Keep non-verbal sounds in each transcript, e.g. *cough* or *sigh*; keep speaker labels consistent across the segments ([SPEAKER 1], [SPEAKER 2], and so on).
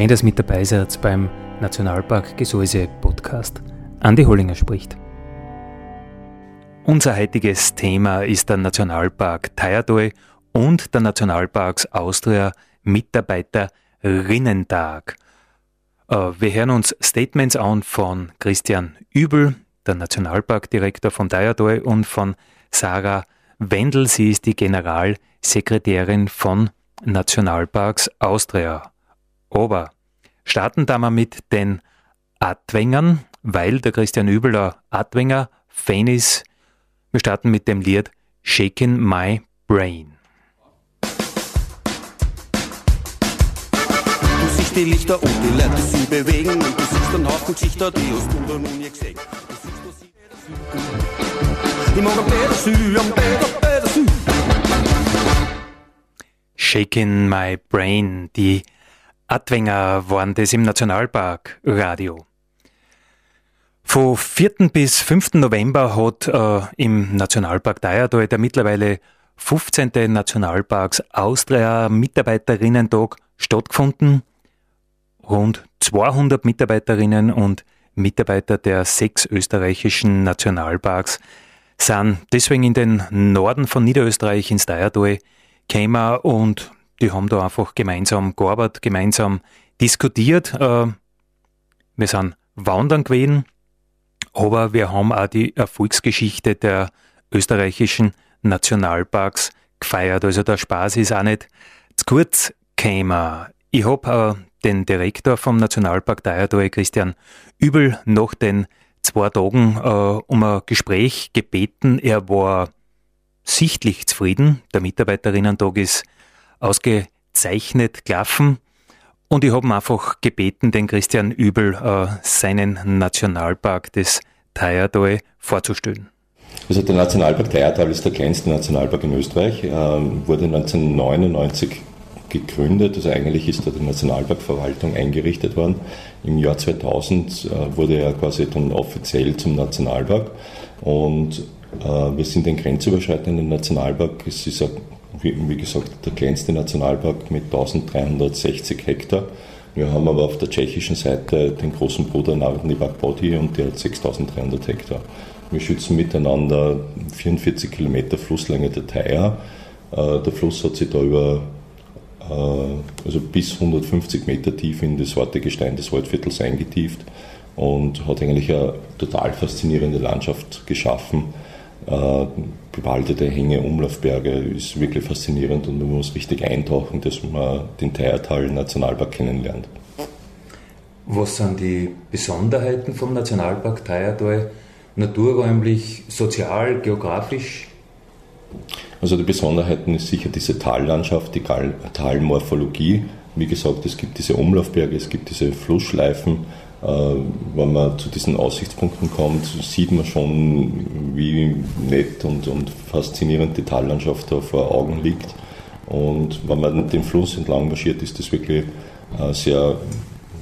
[SPEAKER 1] Schön, dass mit dabei seid beim Nationalpark Gesäuse Podcast. Andi Hollinger spricht. Unser heutiges Thema ist der Nationalpark Teiertal und der Nationalparks Austria Mitarbeiterinnentag. Äh, wir hören uns Statements an von Christian Übel, der Nationalparkdirektor von Teiertal und von Sarah Wendel. Sie ist die Generalsekretärin von Nationalparks Austria. Aber starten da mal mit den Adwängern, weil der Christian Übeler Adwänger Fan ist. Wir starten mit dem Lied Shaking My Brain.
[SPEAKER 2] Du siehst die Lichter und die Leute sie bewegen und du siehst einen Haufen Gesichter, die hast du noch nie gesehen.
[SPEAKER 1] Shaking My Brain, die Adwenger waren das im Nationalpark Radio. Von 4. bis 5. November hat äh, im Nationalpark Dayertal der mittlerweile 15. Nationalparks Austria Mitarbeiterinnentag stattgefunden. Rund 200 Mitarbeiterinnen und Mitarbeiter der sechs österreichischen Nationalparks sind deswegen in den Norden von Niederösterreich ins Dayertal gekommen und die haben da einfach gemeinsam gearbeitet, gemeinsam diskutiert. Äh, wir sind wandern gewesen, aber wir haben auch die Erfolgsgeschichte der österreichischen Nationalparks gefeiert. Also der Spaß ist auch nicht zu kurz gekommen. Ich habe äh, den Direktor vom Nationalpark Dayertal, Christian Übel, nach den zwei Tagen äh, um ein Gespräch gebeten. Er war sichtlich zufrieden. Der Mitarbeiterinnen-Tag ist ausgezeichnet gelaufen. Und ich habe einfach gebeten, den Christian Übel äh, seinen Nationalpark des Teiertal vorzustellen.
[SPEAKER 3] Also der Nationalpark Teiertal ist der kleinste Nationalpark in Österreich, äh, wurde 1999 gegründet, also eigentlich ist da die Nationalparkverwaltung eingerichtet worden. Im Jahr 2000 äh, wurde er quasi dann offiziell zum Nationalpark und äh, wir sind ein grenzüberschreitender Nationalpark. Es ist ein wie, wie gesagt, der kleinste Nationalpark mit 1360 Hektar. Wir haben aber auf der tschechischen Seite den großen Bruder Narodny Park Body und der hat 6300 Hektar. Wir schützen miteinander 44 Kilometer Flusslänge der Theier. Äh, der Fluss hat sich da über äh, also bis 150 Meter tief in das harte Gestein des Waldviertels eingetieft und hat eigentlich eine total faszinierende Landschaft geschaffen äh, bewaldete Hänge, Umlaufberge ist wirklich faszinierend und man muss richtig eintauchen, dass man den Teiertal Nationalpark kennenlernt.
[SPEAKER 1] Was sind die Besonderheiten vom Nationalpark Teiertal? Naturräumlich, sozial, geografisch?
[SPEAKER 3] Also die Besonderheiten ist sicher diese Tallandschaft, die Talmorphologie. Wie gesagt, es gibt diese Umlaufberge, es gibt diese Flussschleifen, wenn man zu diesen Aussichtspunkten kommt, sieht man schon, wie nett und, und faszinierend die Tallandschaft da vor Augen liegt. Und wenn man den Fluss entlang marschiert, ist das wirklich eine sehr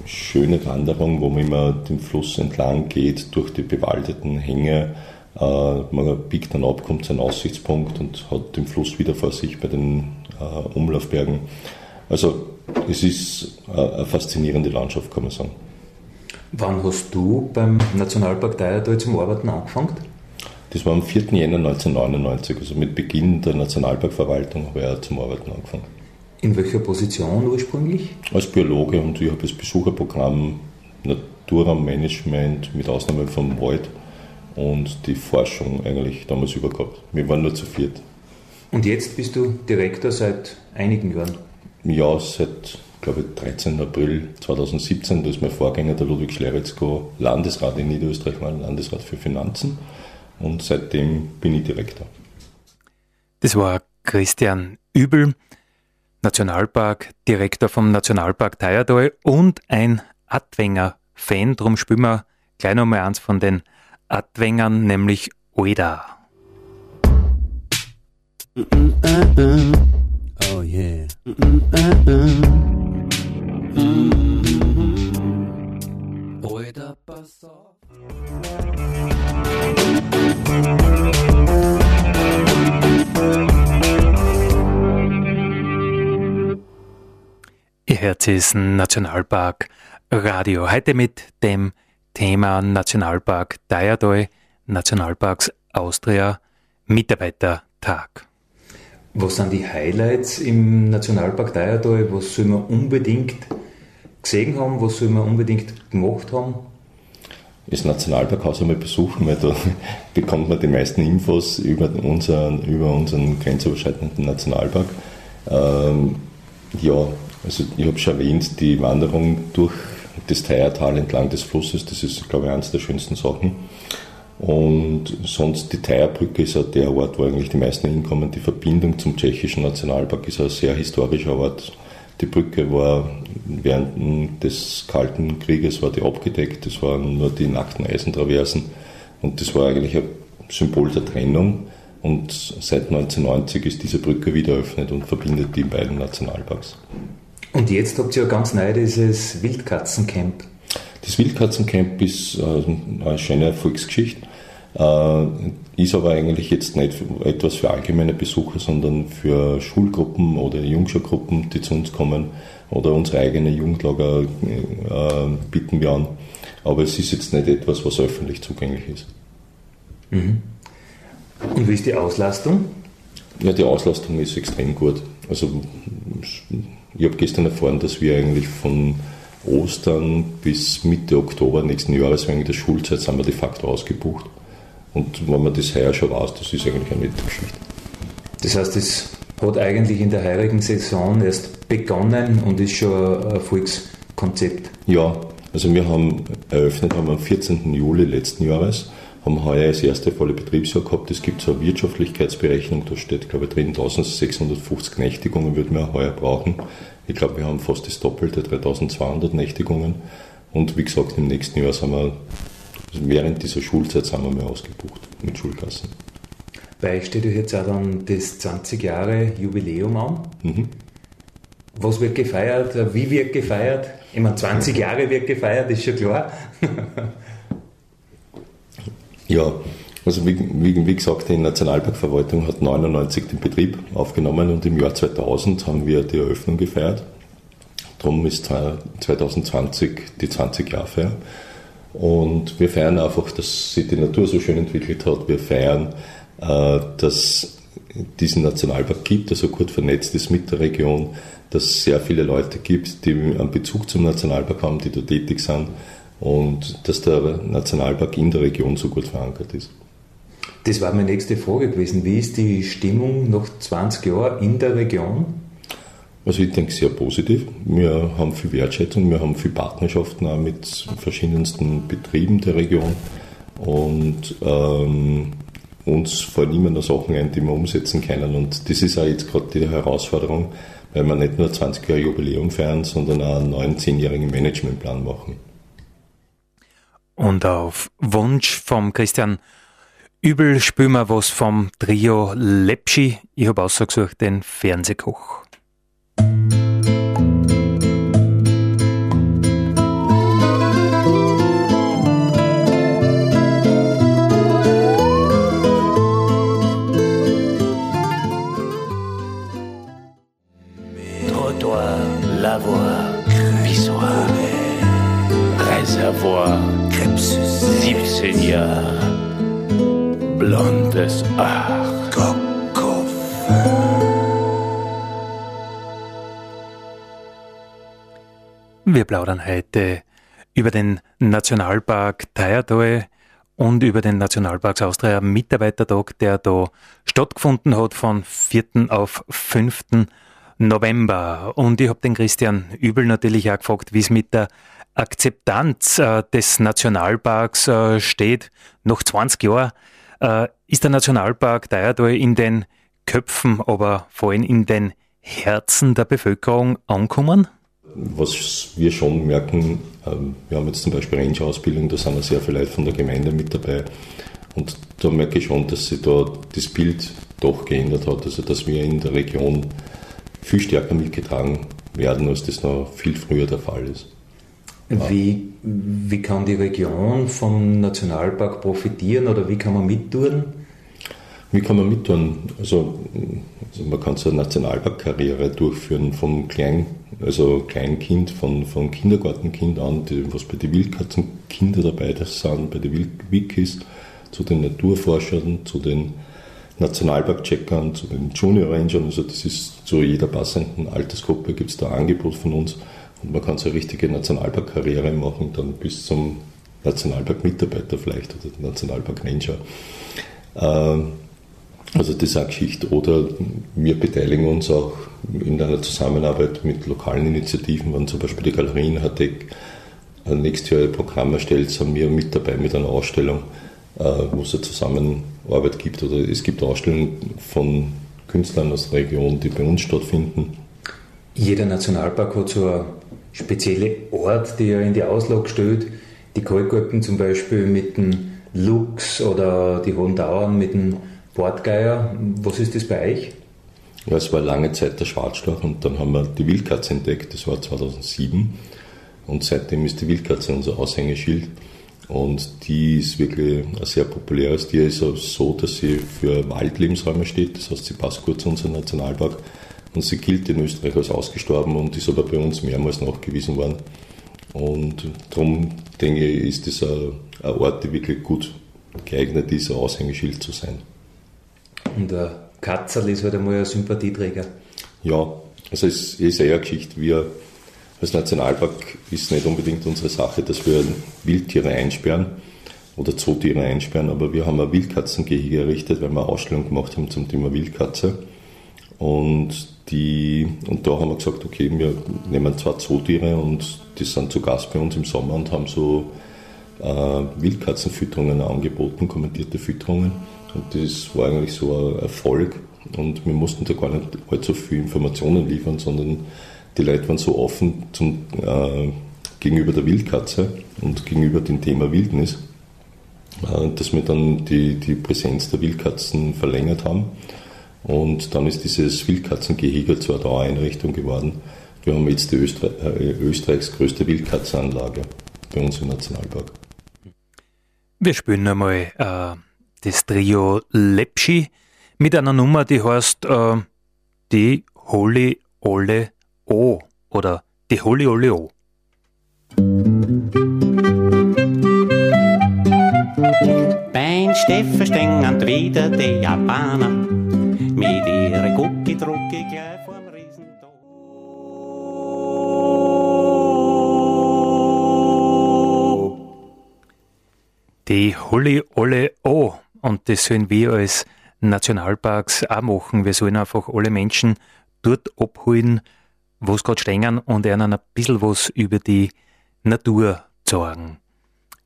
[SPEAKER 3] schöne Wanderung, wo man immer den Fluss entlang geht, durch die bewaldeten Hänge. Äh, man biegt dann ab, kommt zu einem Aussichtspunkt und hat den Fluss wieder vor sich bei den äh, Umlaufbergen. Also es ist eine faszinierende Landschaft, kann man sagen.
[SPEAKER 1] Wann hast du beim Nationalpark Teiertal zum Arbeiten angefangen?
[SPEAKER 3] Das war am 4. Jänner 1999, also mit Beginn der Nationalparkverwaltung habe ich auch zum Arbeiten angefangen.
[SPEAKER 1] In welcher Position ursprünglich?
[SPEAKER 3] Als Biologe und ich habe das Besucherprogramm Naturraummanagement mit Ausnahme vom Wald und die Forschung eigentlich damals übergehabt. Wir waren nur zu viert.
[SPEAKER 1] Und jetzt bist du Direktor seit einigen Jahren?
[SPEAKER 3] Ja, seit glaube ich, 13. April 2017, da ist mein Vorgänger, der Ludwig Schleretzko, Landesrat in Niederösterreich, war Landesrat für Finanzen und seitdem bin ich Direktor.
[SPEAKER 1] Das war Christian Übel, Nationalpark, Direktor vom Nationalpark Theierdal und ein Adwenger-Fan. Drum spielen wir gleich nochmal eins von den Adwengern, nämlich Oida. Oh yeah. Ihr Herz ist Nationalpark Radio. Heute mit dem Thema Nationalpark Dayadoi, Nationalparks Austria, Mitarbeitertag. Was sind die Highlights im Nationalpark Dayadoi? Was soll man unbedingt gesehen haben? Was soll man unbedingt gemacht haben?
[SPEAKER 3] Das Nationalparkhaus einmal besuchen, weil da *laughs* bekommt man die meisten Infos über unseren, über unseren grenzüberschreitenden Nationalpark. Ähm, ja, also ich habe schon erwähnt, die Wanderung durch das Teiertal entlang des Flusses, das ist, glaube ich, eines der schönsten Sachen. Und sonst die Teierbrücke ist auch der Ort, wo eigentlich die meisten hinkommen. Die Verbindung zum tschechischen Nationalpark ist ein sehr historischer Ort. Die Brücke war während des Kalten Krieges war die abgedeckt, das waren nur die nackten Eisentraversen und das war eigentlich ein Symbol der Trennung. Und seit 1990 ist diese Brücke wieder eröffnet und verbindet die beiden Nationalparks.
[SPEAKER 1] Und jetzt habt ihr ja ganz neu dieses Wildkatzencamp.
[SPEAKER 3] Das Wildkatzencamp ist äh, eine schöne Erfolgsgeschichte. Äh, ist aber eigentlich jetzt nicht etwas für allgemeine Besucher, sondern für Schulgruppen oder Jungschulgruppen, die zu uns kommen oder unsere eigene Jugendlager äh, bieten wir an. Aber es ist jetzt nicht etwas, was öffentlich zugänglich ist.
[SPEAKER 1] Mhm. Und wie ist die Auslastung?
[SPEAKER 3] Ja, die Auslastung ist extrem gut. Also ich habe gestern erfahren, dass wir eigentlich von Ostern bis Mitte Oktober nächsten Jahres wegen der Schulzeit sind wir de facto ausgebucht. Und wenn man das heuer schon weiß, das ist eigentlich eine nette Geschichte.
[SPEAKER 1] Das heißt, es hat eigentlich in der heurigen Saison erst begonnen und ist schon ein Erfolgskonzept.
[SPEAKER 3] Ja, also wir haben eröffnet haben am 14. Juli letzten Jahres, haben heuer das erste volle Betriebsjahr gehabt. Es gibt so eine Wirtschaftlichkeitsberechnung, da steht, glaube ich, drin 1650 Nächtigungen würden wir heuer brauchen. Ich glaube, wir haben fast das Doppelte, 3200 Nächtigungen. Und wie gesagt, im nächsten Jahr sind wir also während dieser Schulzeit sind wir mal ausgebucht mit Schulklassen.
[SPEAKER 1] Bei euch steht ja jetzt auch dann das 20 Jahre Jubiläum an. Mhm. Was wird gefeiert? Wie wird gefeiert? Ich meine, 20 Jahre wird gefeiert, ist schon klar.
[SPEAKER 3] ja, also wie, wie, wie, gesagt, die Nationalparkverwaltung hat 99 den Betrieb aufgenommen und im Jahr 2000 haben wir die Eröffnung gefeiert. Darum ist 2020 die 20 Jahre Feier. Und wir feiern einfach, dass sich die Natur so schön entwickelt hat. Wir feiern, äh, dass diesen Nationalpark gibt, der so gut vernetzt ist mit der Region, dass es sehr viele Leute gibt, die einen Bezug zum Nationalpark haben, die dort tätig sind und dass der Nationalpark in der Region so gut verankert ist.
[SPEAKER 1] Das war meine nächste Frage gewesen. Wie ist die Stimmung nach 20 Jahren in der Region?
[SPEAKER 3] Also ich denke sehr positiv. Wir haben viel Wertschätzung, wir haben viel Partnerschaften auch mit verschiedensten Betrieben der Region und ähm, uns fallen immer noch Sachen ein, die wir umsetzen können. Und das ist auch jetzt gerade die Herausforderung, weil wir nicht nur 20 Jahre Jubiläum feiern, sondern auch einen neuen zehnjährigen Managementplan machen.
[SPEAKER 1] Und auf Wunsch vom Christian Übel spüren wir was vom Trio Lepschi. Ich habe ausgesucht den Fernsehkoch.
[SPEAKER 4] Siebzehn blondes Ach.
[SPEAKER 1] Wir plaudern heute über den Nationalpark Theierdal und über den Nationalparks Austria Mitarbeitertag, der da stattgefunden hat von 4. auf 5. November. Und ich habe den Christian Übel natürlich auch gefragt, wie es mit der Akzeptanz äh, des Nationalparks äh, steht. Noch 20 Jahre äh, ist der Nationalpark Deirdal in den Köpfen, aber vor allem in den Herzen der Bevölkerung ankommen?
[SPEAKER 3] Was wir schon merken, ähm, wir haben jetzt zum Beispiel Ranger-Ausbildung, da sind ja sehr viele Leute von der Gemeinde mit dabei. Und da merke ich schon, dass sich da das Bild doch geändert hat. Also dass wir in der Region viel stärker mitgetragen werden, als das noch viel früher der Fall ist.
[SPEAKER 5] Wie, wie kann die Region vom Nationalpark profitieren oder wie kann man mittun?
[SPEAKER 3] Wie kann man mittun? Also, also man kann so eine Nationalparkkarriere durchführen vom Klein, also Kleinkind, von, von Kindergartenkind an, die, was bei den Wildkatzenkinder dabei sind, bei den Wikis, zu den Naturforschern, zu den Nationalpark-Checkern, zu den Junior Rangern. Also das ist zu jeder passenden Altersgruppe gibt es da ein Angebot von uns. Und man kann so eine richtige Nationalpark-Karriere machen, dann bis zum Nationalpark-Mitarbeiter vielleicht oder Nationalpark-Ranger. Ähm, also das ist eine Geschichte. Oder wir beteiligen uns auch in einer Zusammenarbeit mit lokalen Initiativen, wenn zum Beispiel die Galerien Hartek nächstes Jahr ein Programm erstellt, sind wir mit dabei mit einer Ausstellung, äh, wo es eine Zusammenarbeit gibt. Oder es gibt Ausstellungen von Künstlern aus der Region, die bei uns stattfinden.
[SPEAKER 5] Jeder Nationalpark hat so eine spezielle Ort, die er in die Auslage stellt. Die Kalkgurken zum Beispiel mit dem Luchs oder die Hohen Dauern mit dem Bordgeier. Was ist das bei euch?
[SPEAKER 3] Ja, es war lange Zeit der Schwarzstorch und dann haben wir die Wildkatze entdeckt, das war 2007. Und seitdem ist die Wildkatze unser Aushängeschild. Und die ist wirklich ein sehr populäres Tier. Ist auch so, dass sie für Waldlebensräume steht. Das heißt, sie passt gut zu unserem Nationalpark. Und sie gilt in Österreich als ausgestorben und ist aber bei uns mehrmals nachgewiesen worden. Und darum denke ich, ist das ein, ein Ort, der wirklich gut geeignet ist, ein Aushängeschild zu sein.
[SPEAKER 5] Und der Katzel ist halt einmal ein Sympathieträger.
[SPEAKER 3] Ja, also es ist eher eine Geschichte. Wir als Nationalpark ist nicht unbedingt unsere Sache, dass wir Wildtiere einsperren oder Zootiere einsperren, aber wir haben ein Wildkatzengehege errichtet, weil wir eine Ausstellung gemacht haben zum Thema Wildkatze. Und, die, und da haben wir gesagt, okay, wir nehmen zwei Zootiere und die sind zu Gast bei uns im Sommer und haben so äh, Wildkatzenfütterungen angeboten, kommentierte Fütterungen. Und das war eigentlich so ein Erfolg. Und wir mussten da gar nicht allzu viel Informationen liefern, sondern die Leute waren so offen zum, äh, gegenüber der Wildkatze und gegenüber dem Thema Wildnis, äh, dass wir dann die, die Präsenz der Wildkatzen verlängert haben. Und dann ist dieses Wildkatzengehege zur Dauereinrichtung geworden. Wir haben jetzt die Öster äh, Österreichs größte Wildkatzenanlage bei uns im Nationalpark.
[SPEAKER 1] Wir spielen einmal äh, das Trio Lepschi mit einer Nummer, die heißt äh, Die Holy Ole O oder Die Holy Ole O.
[SPEAKER 6] Beim Steffen stehen wieder die Japaner mit ihren Gucki-Drucki gleich vorm Riesentor.
[SPEAKER 1] Die Holy Ole O. Und das sollen wir als Nationalparks auch machen. Wir sollen einfach alle Menschen dort abholen, wo es gerade stehen und ihnen ein bisschen was über die Natur sagen.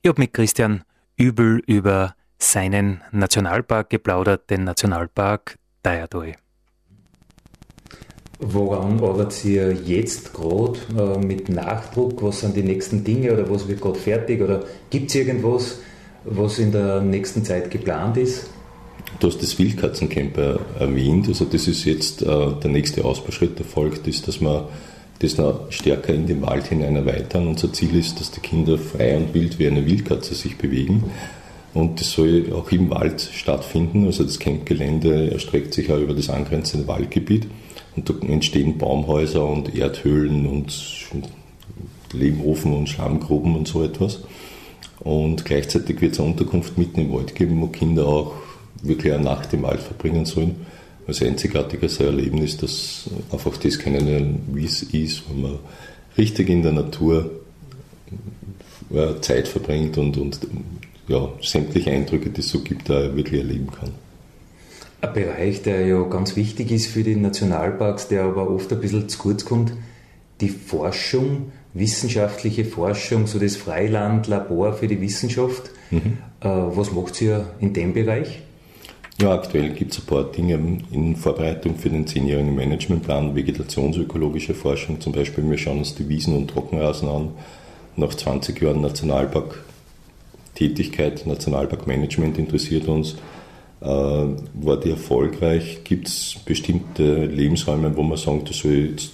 [SPEAKER 1] Ich habe mit Christian Übel über seinen Nationalpark geplaudert, den Nationalpark Deirdal.
[SPEAKER 5] Woran arbeitet ihr jetzt gerade äh, mit Nachdruck? Was sind die nächsten Dinge oder was wird gerade fertig? Oder gibt es irgendwas, was in der nächsten Zeit geplant ist?
[SPEAKER 3] Du hast das Wildkatzencamp erwähnt. Also das ist jetzt äh, der nächste Ausbauschritt, der folgt, ist, dass wir das noch stärker in den Wald hinein erweitern. Unser Ziel ist, dass die Kinder frei und wild wie eine Wildkatze sich bewegen. Und das soll auch im Wald stattfinden. Also das Campgelände erstreckt sich auch über das angrenzende Waldgebiet. Und da entstehen Baumhäuser und Erdhöhlen und Lehmofen und Schlammgruben und so etwas. Und gleichzeitig wird es eine Unterkunft mitten im Wald geben, wo Kinder auch wirklich eine Nacht im Wald verbringen sollen. Ein einzigartiges Erlebnis, dass einfach das kennenlernen, wie es ist, wenn man richtig in der Natur ja, Zeit verbringt und, und ja, sämtliche Eindrücke, die es so gibt, da wirklich erleben kann.
[SPEAKER 5] Ein Bereich, der ja ganz wichtig ist für die Nationalparks, der aber oft ein bisschen zu kurz kommt, die Forschung, wissenschaftliche Forschung, so das Freilandlabor für die Wissenschaft. Mhm. Äh, was macht ihr in dem Bereich?
[SPEAKER 3] Ja, aktuell gibt es ein paar Dinge in Vorbereitung für den zehnjährigen Managementplan, vegetationsökologische Forschung zum Beispiel. Wir schauen uns die Wiesen- und Trockenrasen an. Nach 20 Jahren Nationalpark-Tätigkeit, Nationalparkmanagement interessiert uns. Äh, war die erfolgreich? Gibt es bestimmte Lebensräume, wo man sagt, da soll jetzt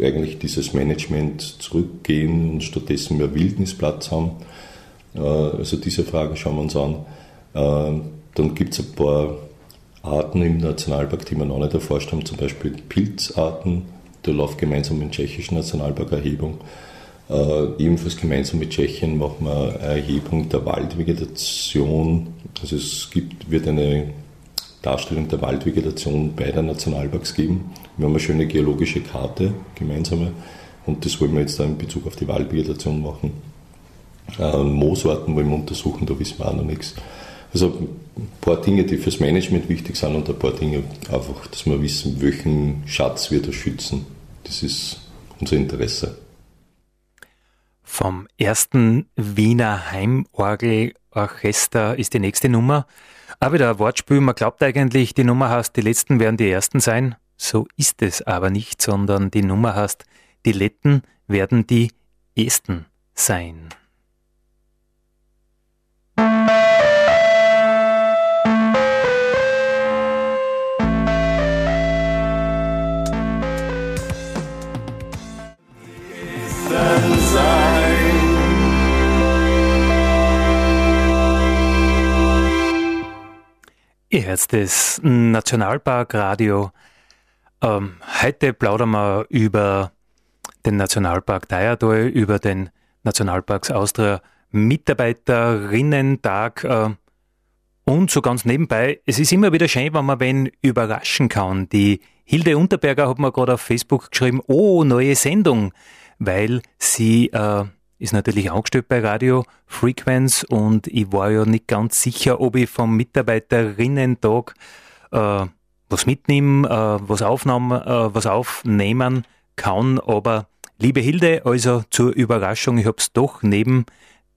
[SPEAKER 3] eigentlich dieses Management zurückgehen und stattdessen mehr Wildnisplatz haben? Äh, also diese Frage schauen wir uns an. Äh, dann gibt es ein paar Arten im Nationalpark, die wir noch nicht erforscht haben, zum Beispiel Pilzarten. Da läuft gemeinsam mit dem Tschechischen Nationalpark Erhebung. Äh, ebenfalls gemeinsam mit Tschechien machen wir eine Erhebung der Waldvegetation. Also es gibt, wird eine Darstellung der Waldvegetation beider Nationalparks geben. Wir haben eine schöne geologische Karte, gemeinsame, und das wollen wir jetzt da in Bezug auf die Waldvegetation machen. Äh, Moosarten wollen wir untersuchen, da wissen wir auch noch nichts. Also ein paar Dinge, die fürs Management wichtig sind und ein paar Dinge einfach, dass wir wissen, welchen Schatz wir da schützen. Das ist unser Interesse.
[SPEAKER 1] Vom ersten Wiener Heimorgelorchester ist die nächste Nummer. Aber wieder ein Wortspiel, man glaubt eigentlich, die Nummer heißt, die Letzten werden die Ersten sein. So ist es aber nicht, sondern die Nummer heißt, die Letten werden die Esten sein. Ihr hört das Nationalparkradio. Ähm, heute plaudern wir über den Nationalpark Dayadol, über den Nationalparks Austria Mitarbeiterinnen-Tag äh, und so ganz nebenbei, es ist immer wieder schön, wenn man wen überraschen kann. Die Hilde Unterberger hat mir gerade auf Facebook geschrieben, oh, neue Sendung, weil sie äh, ist natürlich angestellt bei Radio Frequenz und ich war ja nicht ganz sicher, ob ich vom Mitarbeiterinnen-Tag äh, was mitnehmen, äh, was, äh, was aufnehmen kann. Aber liebe Hilde, also zur Überraschung, ich habe es doch neben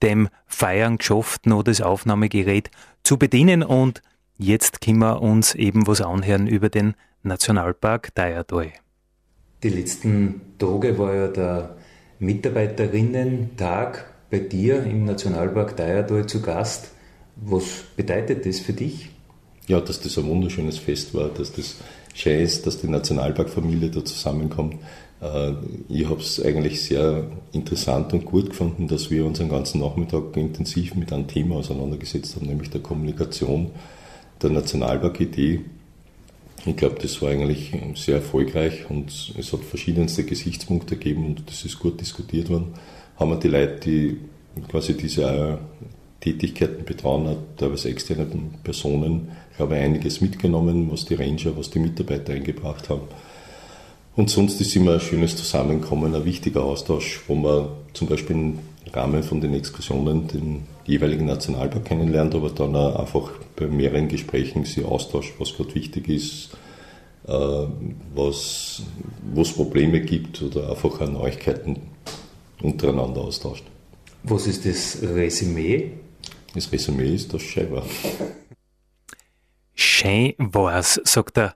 [SPEAKER 1] dem Feiern geschafft, noch das Aufnahmegerät zu bedienen und jetzt können wir uns eben was anhören über den Nationalpark Dayadoi.
[SPEAKER 5] Die letzten Tage war ja der Mitarbeiterinnen-Tag bei dir im Nationalpark Dayadol zu Gast. Was bedeutet das für dich?
[SPEAKER 3] Ja, dass das ein wunderschönes Fest war, dass das schön ist, dass die Nationalparkfamilie da zusammenkommt. Äh, ich habe es eigentlich sehr interessant und gut gefunden, dass wir uns den ganzen Nachmittag intensiv mit einem Thema auseinandergesetzt haben, nämlich der Kommunikation der Nationalpark-Idee ich glaube, das war eigentlich sehr erfolgreich und es hat verschiedenste Gesichtspunkte gegeben und das ist gut diskutiert worden. Haben wir die Leute, die quasi diese Tätigkeiten betrauen, teilweise externe Personen, habe einiges mitgenommen, was die Ranger, was die Mitarbeiter eingebracht haben. Und sonst ist immer ein schönes Zusammenkommen, ein wichtiger Austausch, wo man zum Beispiel Rahmen von den Exkursionen den jeweiligen Nationalpark kennenlernt, aber dann auch einfach bei mehreren Gesprächen sich austauscht, was gerade wichtig ist, äh, was, wo es Probleme gibt oder einfach auch Neuigkeiten untereinander austauscht.
[SPEAKER 5] Was ist das Resümee?
[SPEAKER 3] Das Resümee ist, war.
[SPEAKER 1] Schön war's, sagt der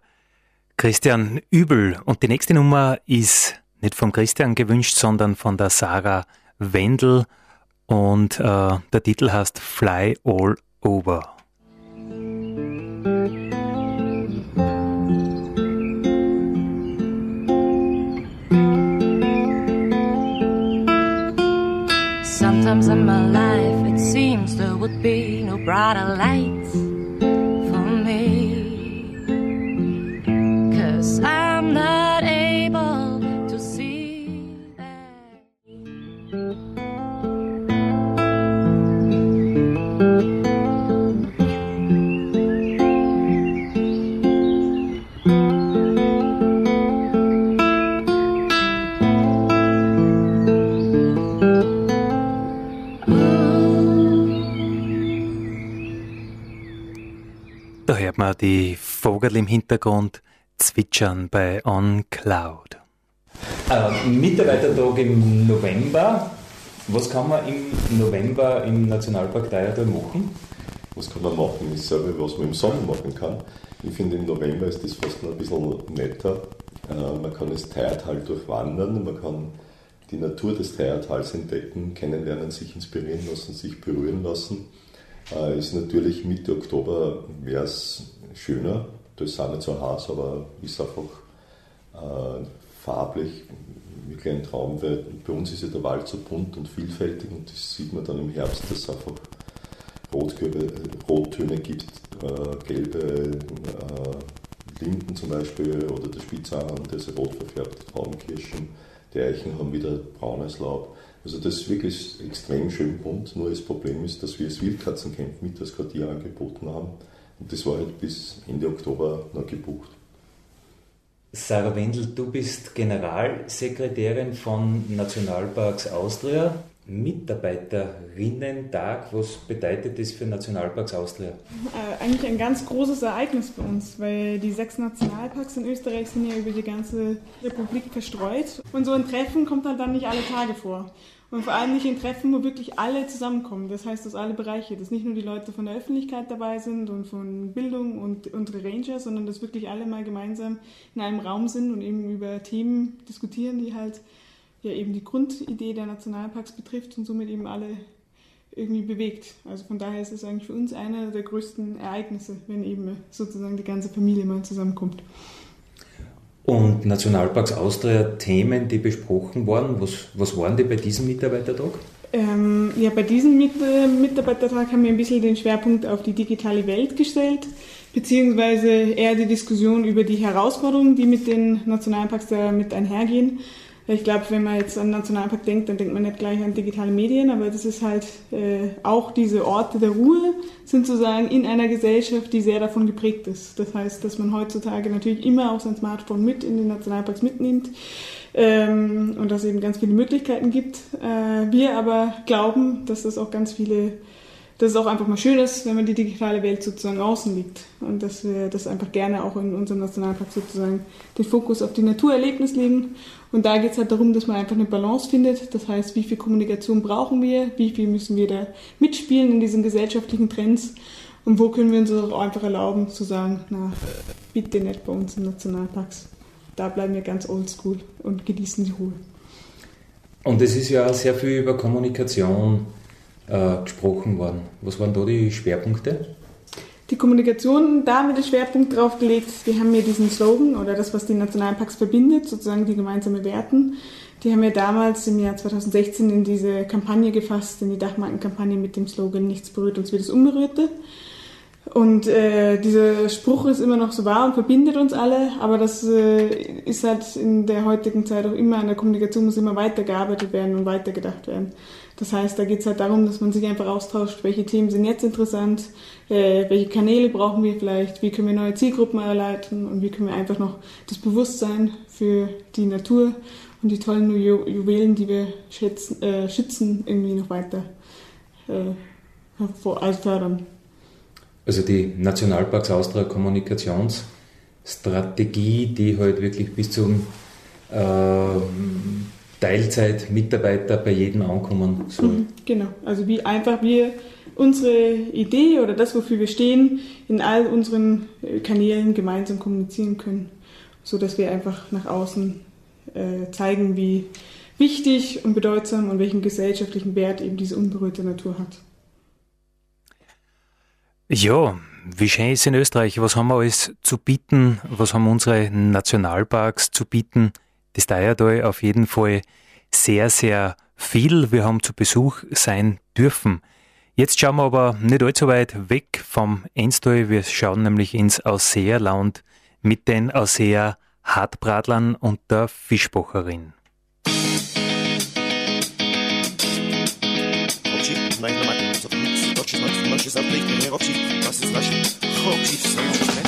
[SPEAKER 1] Christian Übel. Und die nächste Nummer ist nicht von Christian gewünscht, sondern von der Sarah Wendel. Und äh, der Titel heißt Fly All Over. Sometimes in my life it seems there would be no brighter man die Vogel im Hintergrund zwitschern bei OnCloud.
[SPEAKER 5] Äh, Mitarbeitertag im November. Was kann man im November im Nationalpark Teiertal machen?
[SPEAKER 3] Was kann man machen? Ist selber, was man im Sommer machen kann. Ich finde, im November ist das fast noch ein bisschen netter. Äh, man kann das Teiertal halt durchwandern, man kann die Natur des Teiertals entdecken, kennenlernen, sich inspirieren lassen, sich berühren lassen. Äh, ist natürlich Mitte Oktober wäre es schöner. Das auch nicht so heiß, aber ist einfach äh, farblich wirklich ein Traum, weil bei uns ist ja der Wald so bunt und vielfältig und das sieht man dann im Herbst, dass es einfach Rotköbe, Rottöne gibt, äh, gelbe äh, Linden zum Beispiel oder der Spitzahorn, der ist rot verfärbt, Traumkirschen, die Eichen haben wieder braunes Laub. Also das ist wirklich extrem schön bunt, nur das Problem ist, dass wir das Wildkatzencamp mit das Quartier angeboten haben und das war halt bis Ende Oktober noch gebucht.
[SPEAKER 5] Sarah Wendel, du bist Generalsekretärin von Nationalparks Austria. Mitarbeiterinnen-Tag, was bedeutet das für Nationalparks Austria?
[SPEAKER 7] Äh, eigentlich ein ganz großes Ereignis für uns, weil die sechs Nationalparks in Österreich sind ja über die ganze Republik verstreut. Und so ein Treffen kommt halt dann nicht alle Tage vor. Und vor allem nicht in Treffen, wo wirklich alle zusammenkommen. Das heißt, aus alle Bereiche. Dass nicht nur die Leute von der Öffentlichkeit dabei sind und von Bildung und unsere Ranger, sondern dass wirklich alle mal gemeinsam in einem Raum sind und eben über Themen diskutieren, die halt ja eben die Grundidee der Nationalparks betrifft und somit eben alle irgendwie bewegt. Also von daher ist es eigentlich für uns einer der größten Ereignisse, wenn eben sozusagen die ganze Familie mal zusammenkommt.
[SPEAKER 5] Und Nationalparks Austria, Themen, die besprochen wurden, was, was waren die bei diesem Mitarbeitertag?
[SPEAKER 7] Ähm, ja, bei diesem Mit äh, Mitarbeitertag haben wir ein bisschen den Schwerpunkt auf die digitale Welt gestellt, beziehungsweise eher die Diskussion über die Herausforderungen, die mit den Nationalparks damit einhergehen. Ich glaube, wenn man jetzt an Nationalpark denkt, dann denkt man nicht gleich an digitale Medien, aber das ist halt äh, auch diese Orte der Ruhe sind sozusagen in einer Gesellschaft, die sehr davon geprägt ist. Das heißt, dass man heutzutage natürlich immer auch sein Smartphone mit in den Nationalparks mitnimmt ähm, und dass es eben ganz viele Möglichkeiten gibt. Äh, wir aber glauben, dass das auch ganz viele dass es auch einfach mal schön ist, wenn man die digitale Welt sozusagen außen liegt und dass wir das einfach gerne auch in unserem Nationalpark sozusagen den Fokus auf die Naturerlebnis legen. Und da geht es halt darum, dass man einfach eine Balance findet. Das heißt, wie viel Kommunikation brauchen wir, wie viel müssen wir da mitspielen in diesen gesellschaftlichen Trends und wo können wir uns auch einfach erlauben zu sagen, na, bitte nicht bei uns im Nationalparks. Da bleiben wir ganz oldschool und genießen die Ruhe.
[SPEAKER 5] Und es ist ja sehr viel über Kommunikation äh, gesprochen worden. Was waren da die Schwerpunkte?
[SPEAKER 7] Die Kommunikation, da haben wir den Schwerpunkt drauf gelegt. Wir haben ja diesen Slogan oder das, was die Nationalparks verbindet, sozusagen die gemeinsamen Werten. Die haben wir damals im Jahr 2016 in diese Kampagne gefasst, in die Dachmarkenkampagne mit dem Slogan Nichts berührt uns wie das Unberührte. Und äh, dieser Spruch ist immer noch so wahr und verbindet uns alle, aber das äh, ist halt in der heutigen Zeit auch immer, an der Kommunikation muss immer weitergearbeitet werden und weitergedacht werden. Das heißt, da geht es halt darum, dass man sich einfach austauscht, welche Themen sind jetzt interessant, äh, welche Kanäle brauchen wir vielleicht, wie können wir neue Zielgruppen erleiten und wie können wir einfach noch das Bewusstsein für die Natur und die tollen Ju Juwelen, die wir schätzen, äh, schützen, irgendwie noch weiter äh, also fördern.
[SPEAKER 5] Also die Nationalparks Austria Kommunikationsstrategie, die halt wirklich bis zum äh, Teilzeit-Mitarbeiter bei jedem ankommen soll. Mhm,
[SPEAKER 7] genau, also wie einfach wir unsere Idee oder das, wofür wir stehen, in all unseren äh, Kanälen gemeinsam kommunizieren können, sodass wir einfach nach außen äh, zeigen, wie wichtig und bedeutsam und welchen gesellschaftlichen Wert eben diese unberührte Natur hat.
[SPEAKER 1] Ja, wie schön ist in Österreich? Was haben wir alles zu bieten? Was haben unsere Nationalparks zu bieten? Das Steiertal auf jeden Fall sehr, sehr viel. Wir haben zu Besuch sein dürfen. Jetzt schauen wir aber nicht allzu weit weg vom Enstal. Wir schauen nämlich ins Ausseerland mit den Ausseer Hartbradlern und der Fischbocherin.
[SPEAKER 8] Now.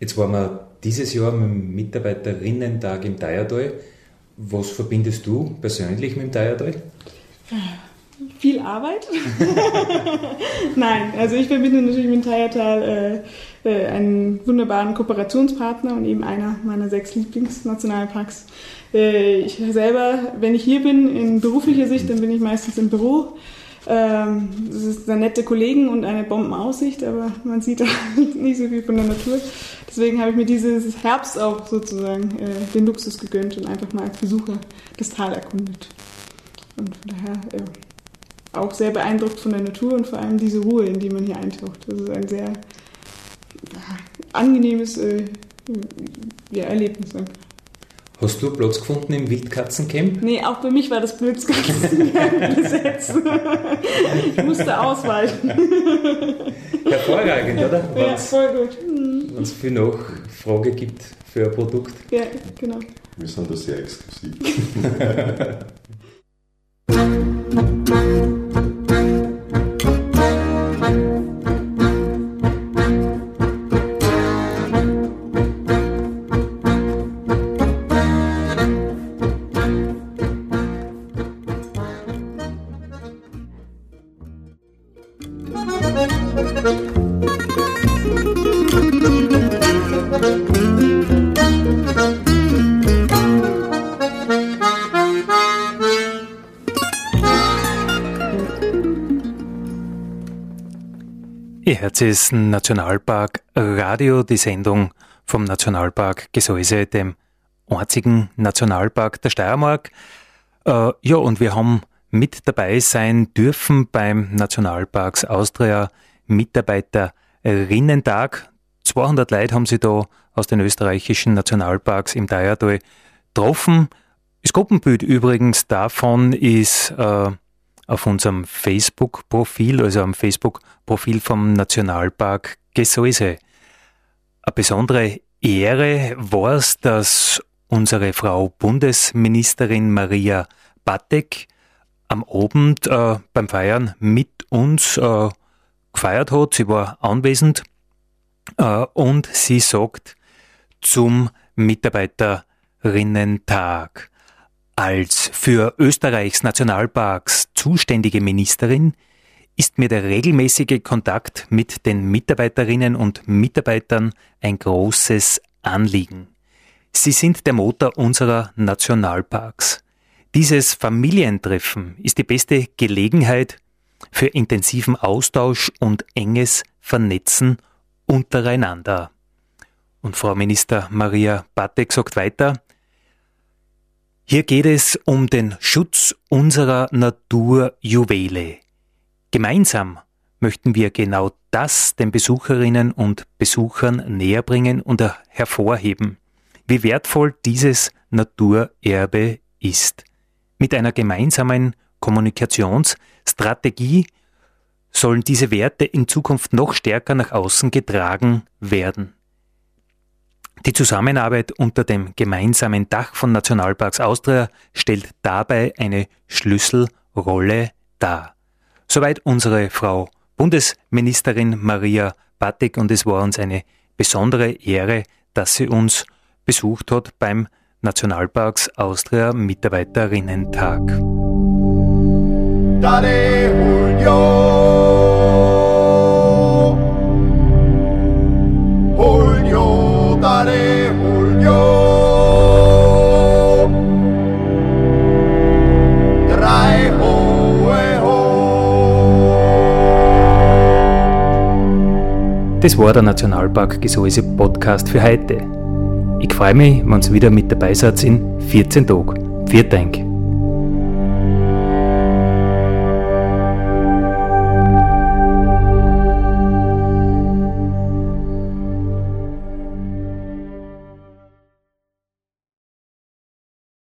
[SPEAKER 5] Jetzt waren wir dieses Jahr mit dem Mitarbeiterinnen-Tag im Teiertal. Was verbindest du persönlich mit dem Teiertal?
[SPEAKER 7] Viel Arbeit. *laughs* Nein, also ich verbinde natürlich mit dem Teiertal äh, äh, einen wunderbaren Kooperationspartner und eben einer meiner sechs Lieblingsnationalparks. Äh, ich selber, wenn ich hier bin, in beruflicher Sicht, dann bin ich meistens im Büro. Ähm, das ist eine nette Kollegen und eine Bombenaussicht, aber man sieht da *laughs* nicht so viel von der Natur. Deswegen habe ich mir dieses Herbst auch sozusagen äh, den Luxus gegönnt und einfach mal als Besucher das Tal erkundet. Und von daher äh, auch sehr beeindruckt von der Natur und vor allem diese Ruhe, in die man hier eintaucht. Das ist ein sehr ja, angenehmes äh, ja, Erlebnis. Danke.
[SPEAKER 5] Hast du Platz gefunden im Wildkatzencamp?
[SPEAKER 7] Nee, auch bei mich war das Blitzkatzencamp besetzt. ich musste ausweichen.
[SPEAKER 5] Hervorragend, oder?
[SPEAKER 7] Ja, voll gut. Mhm.
[SPEAKER 5] Wenn es viel Nachfrage gibt für ein Produkt.
[SPEAKER 7] Ja, genau.
[SPEAKER 3] Wir sind da sehr exklusiv. *laughs*
[SPEAKER 1] Ist Nationalpark Radio, die Sendung vom Nationalpark Gesäuse, dem einzigen Nationalpark der Steiermark. Äh, ja, und wir haben mit dabei sein dürfen beim Nationalparks Austria Mitarbeiterinnentag. 200 Leute haben sie da aus den österreichischen Nationalparks im Teiertal getroffen. Das Gruppenbild übrigens davon ist äh, auf unserem Facebook-Profil, also am Facebook-Profil vom Nationalpark Gesäuse. Eine besondere Ehre war es, dass unsere Frau Bundesministerin Maria Batek am Abend äh, beim Feiern mit uns äh, gefeiert hat. Sie war anwesend äh, und sie sagt zum Mitarbeiterinnentag. Als für Österreichs Nationalparks zuständige Ministerin ist mir der regelmäßige Kontakt mit den Mitarbeiterinnen und Mitarbeitern ein großes Anliegen. Sie sind der Motor unserer Nationalparks. Dieses Familientreffen ist die beste Gelegenheit für intensiven Austausch und enges Vernetzen untereinander. Und Frau Minister Maria Batek sagt weiter, hier geht es um den Schutz unserer Naturjuwele. Gemeinsam möchten wir genau das den Besucherinnen und Besuchern näherbringen und hervorheben, wie wertvoll dieses Naturerbe ist. Mit einer gemeinsamen Kommunikationsstrategie sollen diese Werte in Zukunft noch stärker nach außen getragen werden. Die Zusammenarbeit unter dem gemeinsamen Dach von Nationalparks Austria stellt dabei eine Schlüsselrolle dar. Soweit unsere Frau Bundesministerin Maria Batik und es war uns eine besondere Ehre, dass sie uns besucht hat beim Nationalparks Austria Mitarbeiterinnentag. Dale, Das war der Nationalpark Gesäuse Podcast für heute. Ich freue mich, wenn ihr wieder mit dabei seid in 14 Tagen. Vielen Dank.